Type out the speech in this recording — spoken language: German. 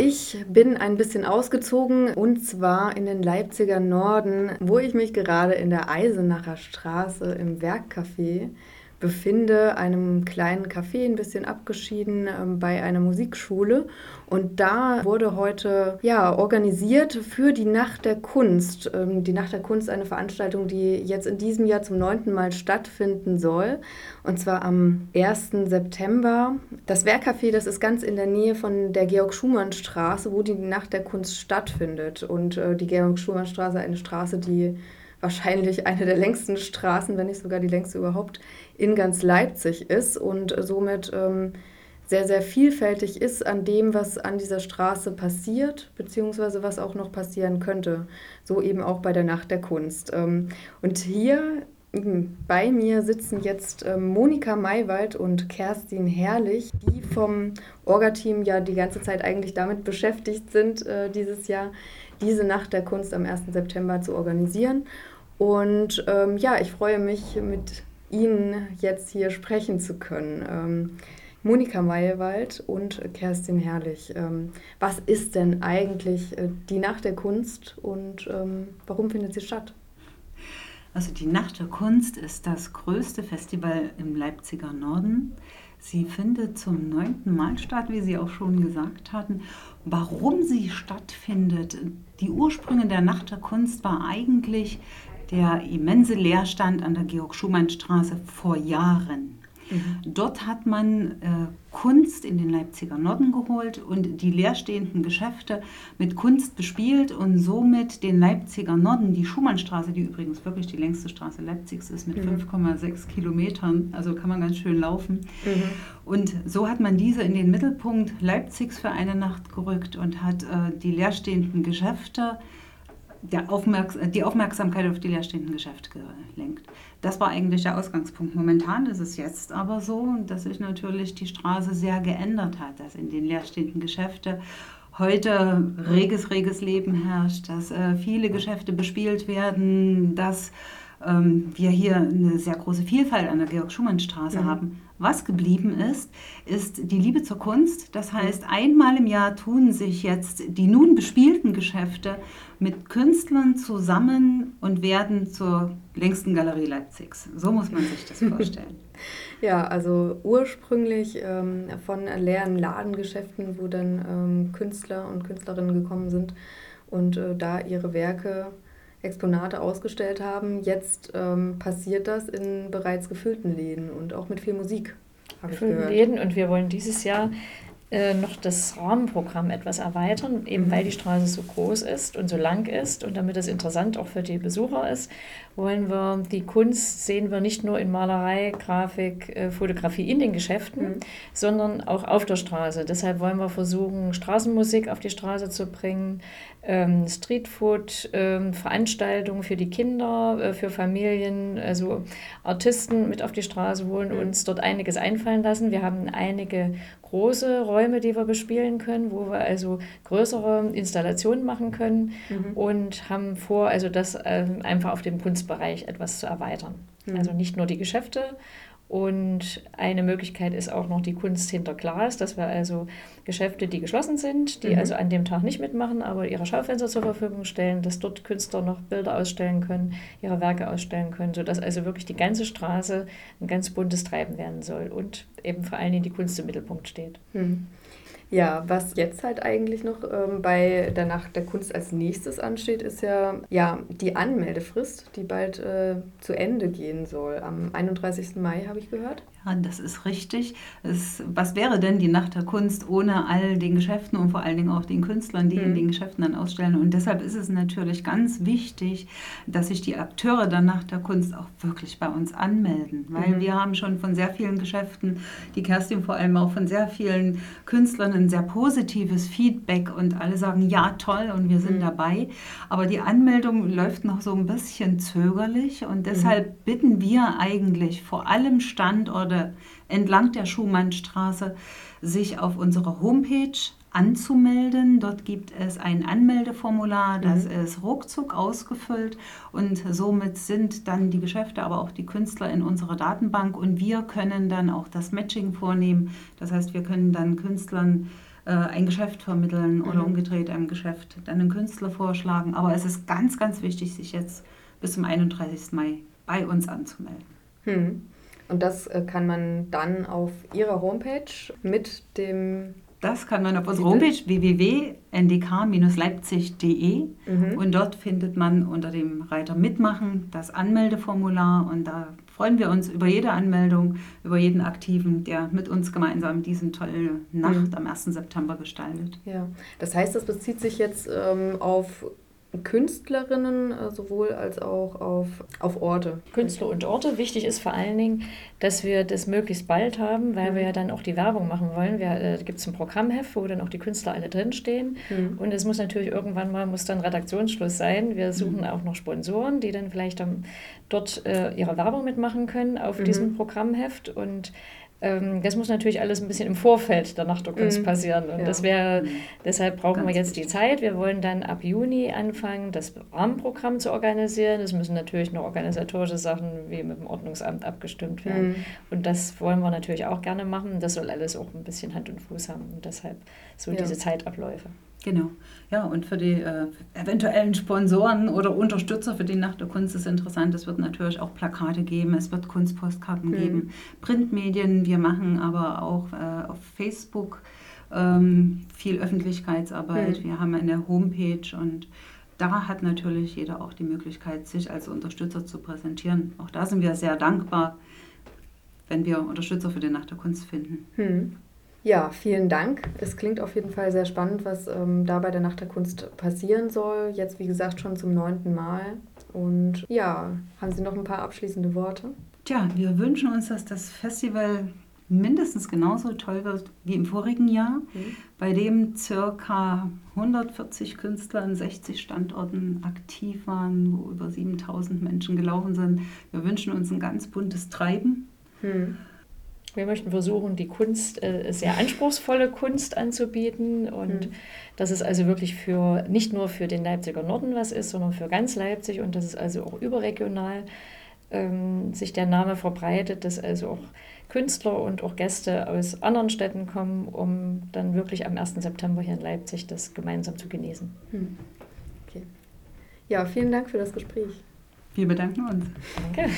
Ich bin ein bisschen ausgezogen und zwar in den Leipziger Norden, wo ich mich gerade in der Eisenacher Straße im Werkcafé befinde, einem kleinen Café, ein bisschen abgeschieden ähm, bei einer Musikschule. Und da wurde heute ja organisiert für die Nacht der Kunst. Ähm, die Nacht der Kunst, eine Veranstaltung, die jetzt in diesem Jahr zum neunten Mal stattfinden soll. Und zwar am 1. September. Das Werkcafé, das ist ganz in der Nähe von der Georg-Schumann-Straße, wo die Nacht der Kunst stattfindet. Und äh, die Georg-Schumann-Straße, eine Straße, die wahrscheinlich eine der längsten Straßen, wenn nicht sogar die längste überhaupt, in ganz Leipzig ist und somit ähm, sehr, sehr vielfältig ist an dem, was an dieser Straße passiert, beziehungsweise was auch noch passieren könnte. So eben auch bei der Nacht der Kunst. Ähm, und hier bei mir sitzen jetzt ähm, Monika Maywald und Kerstin Herrlich, die vom Orga-Team ja die ganze Zeit eigentlich damit beschäftigt sind, äh, dieses Jahr diese Nacht der Kunst am 1. September zu organisieren. Und ähm, ja, ich freue mich, mit Ihnen jetzt hier sprechen zu können. Ähm, Monika Mayewald und Kerstin Herrlich. Ähm, was ist denn eigentlich äh, die Nacht der Kunst und ähm, warum findet sie statt? Also die Nacht der Kunst ist das größte Festival im Leipziger Norden. Sie findet zum neunten Mal statt, wie Sie auch schon gesagt hatten. Warum sie stattfindet, die Ursprünge der Nacht der Kunst war eigentlich der immense Leerstand an der Georg-Schumann-Straße vor Jahren. Mhm. Dort hat man äh, Kunst in den Leipziger Norden geholt und die leerstehenden Geschäfte mit Kunst bespielt und somit den Leipziger Norden, die Schumannstraße, die übrigens wirklich die längste Straße Leipzigs ist, mit mhm. 5,6 Kilometern, also kann man ganz schön laufen. Mhm. Und so hat man diese in den Mittelpunkt Leipzigs für eine Nacht gerückt und hat äh, die leerstehenden Geschäfte Aufmerks die Aufmerksamkeit auf die leerstehenden Geschäfte gelenkt. Das war eigentlich der Ausgangspunkt. Momentan ist es jetzt aber so, dass sich natürlich die Straße sehr geändert hat, dass in den leerstehenden Geschäften heute reges, reges Leben herrscht, dass äh, viele Geschäfte bespielt werden, dass ähm, wir hier eine sehr große Vielfalt an der Georg-Schumann-Straße mhm. haben. Was geblieben ist, ist die Liebe zur Kunst. Das heißt, einmal im Jahr tun sich jetzt die nun bespielten Geschäfte mit Künstlern zusammen und werden zur längsten Galerie Leipzigs. So muss man sich das vorstellen. ja, also ursprünglich ähm, von leeren Ladengeschäften, wo dann ähm, Künstler und Künstlerinnen gekommen sind und äh, da ihre Werke Exponate ausgestellt haben. Jetzt ähm, passiert das in bereits gefüllten Läden und auch mit viel Musik. Gefüllten Läden und wir wollen dieses Jahr äh, noch das Rahmenprogramm etwas erweitern, eben mhm. weil die Straße so groß ist und so lang ist und damit es interessant auch für die Besucher ist, wollen wir die Kunst sehen wir nicht nur in Malerei, Grafik, äh, Fotografie in den Geschäften, mhm. sondern auch auf der Straße. Deshalb wollen wir versuchen, Straßenmusik auf die Straße zu bringen, ähm, Streetfood, ähm, Veranstaltungen für die Kinder, äh, für Familien, also Artisten mit auf die Straße wollen mhm. uns dort einiges einfallen lassen. Wir haben einige große Räume, die wir bespielen können, wo wir also größere Installationen machen können mhm. und haben vor, also das äh, einfach auf dem Kunstbereich etwas zu erweitern. Mhm. Also nicht nur die Geschäfte, und eine Möglichkeit ist auch noch die Kunst hinter Glas, dass wir also Geschäfte, die geschlossen sind, die mhm. also an dem Tag nicht mitmachen, aber ihre Schaufenster zur Verfügung stellen, dass dort Künstler noch Bilder ausstellen können, ihre Werke ausstellen können, sodass also wirklich die ganze Straße ein ganz buntes Treiben werden soll und eben vor allen Dingen die Kunst im Mittelpunkt steht. Mhm. Ja, was jetzt halt eigentlich noch ähm, bei der Nacht der Kunst als nächstes ansteht, ist ja, ja die Anmeldefrist, die bald äh, zu Ende gehen soll. Am 31. Mai habe ich gehört. Ja, das ist richtig. Es, was wäre denn die Nacht der Kunst ohne all den Geschäften und vor allen Dingen auch den Künstlern, die mhm. in den Geschäften dann ausstellen? Und deshalb ist es natürlich ganz wichtig, dass sich die Akteure der Nacht der Kunst auch wirklich bei uns anmelden. Weil mhm. wir haben schon von sehr vielen Geschäften, die Kerstin vor allem auch von sehr vielen Künstlern ein sehr positives Feedback und alle sagen, ja, toll und wir sind mhm. dabei. Aber die Anmeldung läuft noch so ein bisschen zögerlich und deshalb mhm. bitten wir eigentlich vor allem Standorte, entlang der Schumannstraße sich auf unserer Homepage anzumelden. Dort gibt es ein Anmeldeformular, das mhm. ist ruckzuck ausgefüllt und somit sind dann die Geschäfte, aber auch die Künstler in unserer Datenbank und wir können dann auch das Matching vornehmen. Das heißt, wir können dann Künstlern äh, ein Geschäft vermitteln oder Mhm. umgedreht einem Geschäft dann einen Künstler vorschlagen. Aber es ist ganz, ganz wichtig, sich jetzt bis zum 31. Mai bei uns anzumelden. Hm. Und das äh, kann man dann auf Ihrer Homepage mit dem. Das kann man auf unserer? Homepage www.ndk-leipzig.de Mhm. und dort findet man unter dem Reiter Mitmachen das Anmeldeformular und da freuen wir uns über jede Anmeldung, über jeden Aktiven, der mit uns gemeinsam diese tolle Nacht Mhm. am 1. September gestaltet. Ja, das heißt, das bezieht sich jetzt ähm, auf Künstlerinnen äh, sowohl als auch auf, auf Orte. Künstler und Orte. Wichtig ist vor allen Dingen, dass wir das möglichst bald haben, weil wir ja dann auch die Werbung machen wollen. Wir, äh, da gibt es ein Programmheft, wo dann auch die Künstler alle drinstehen. Hm. Und es muss natürlich irgendwann mal, muss dann Redaktionsschluss sein. Wir suchen auch noch Sponsoren, die dann vielleicht dann dort äh, ihre Werbung mitmachen können auf Mhm. diesem Programmheft. Und das muss natürlich alles ein bisschen im Vorfeld der Nacht der Kunst Mhm. passieren. Und Ja. das wäre, deshalb brauchen wir Ganz jetzt die. Zeit. Wir wollen dann ab Juni anfangen, das Rahmenprogramm zu organisieren. Es müssen natürlich noch organisatorische Sachen wie mit dem Ordnungsamt abgestimmt werden. Hm. Und das wollen wir natürlich auch gerne machen. Das soll alles auch ein bisschen Hand und Fuß haben. Und deshalb so Ja. diese Zeitabläufe. Genau. Ja, und für die äh, eventuellen Sponsoren oder Unterstützer für die Nacht der Kunst ist interessant. Es wird natürlich auch Plakate geben, es wird Kunstpostkarten Mhm. geben, Printmedien. Wir machen aber auch äh, auf Facebook ähm, viel Öffentlichkeitsarbeit. Mhm. Wir haben eine Homepage und da hat natürlich jeder auch die Möglichkeit, sich als Unterstützer zu präsentieren. Auch da sind wir sehr dankbar, wenn wir Unterstützer für die Nacht der Kunst finden. Hm. Ja, vielen Dank. Es klingt auf jeden Fall sehr spannend, was ähm, da bei der Nacht der Kunst passieren soll. Jetzt, wie gesagt, schon zum neunten Mal. Und ja, haben Sie noch ein paar abschließende Worte? Tja, wir wünschen uns, dass das Festival mindestens genauso toll wird wie im vorigen Jahr, bei dem circa 140 Künstler an 60 Standorten aktiv waren, wo über 7000 Menschen gelaufen sind. Wir wünschen uns ein ganz buntes Treiben. Hm. Wir möchten versuchen, die Kunst, äh, sehr anspruchsvolle Kunst anzubieten und Mhm. dass es also wirklich für nicht nur für den Leipziger Norden was ist, sondern für ganz Leipzig und dass es also auch überregional ähm, sich der Name verbreitet, dass also auch Künstler und auch Gäste aus anderen Städten kommen, um dann wirklich am 1. September hier in Leipzig das gemeinsam zu genießen. Hm. Okay. Ja, vielen Dank für das Gespräch. Wir bedanken uns. Danke.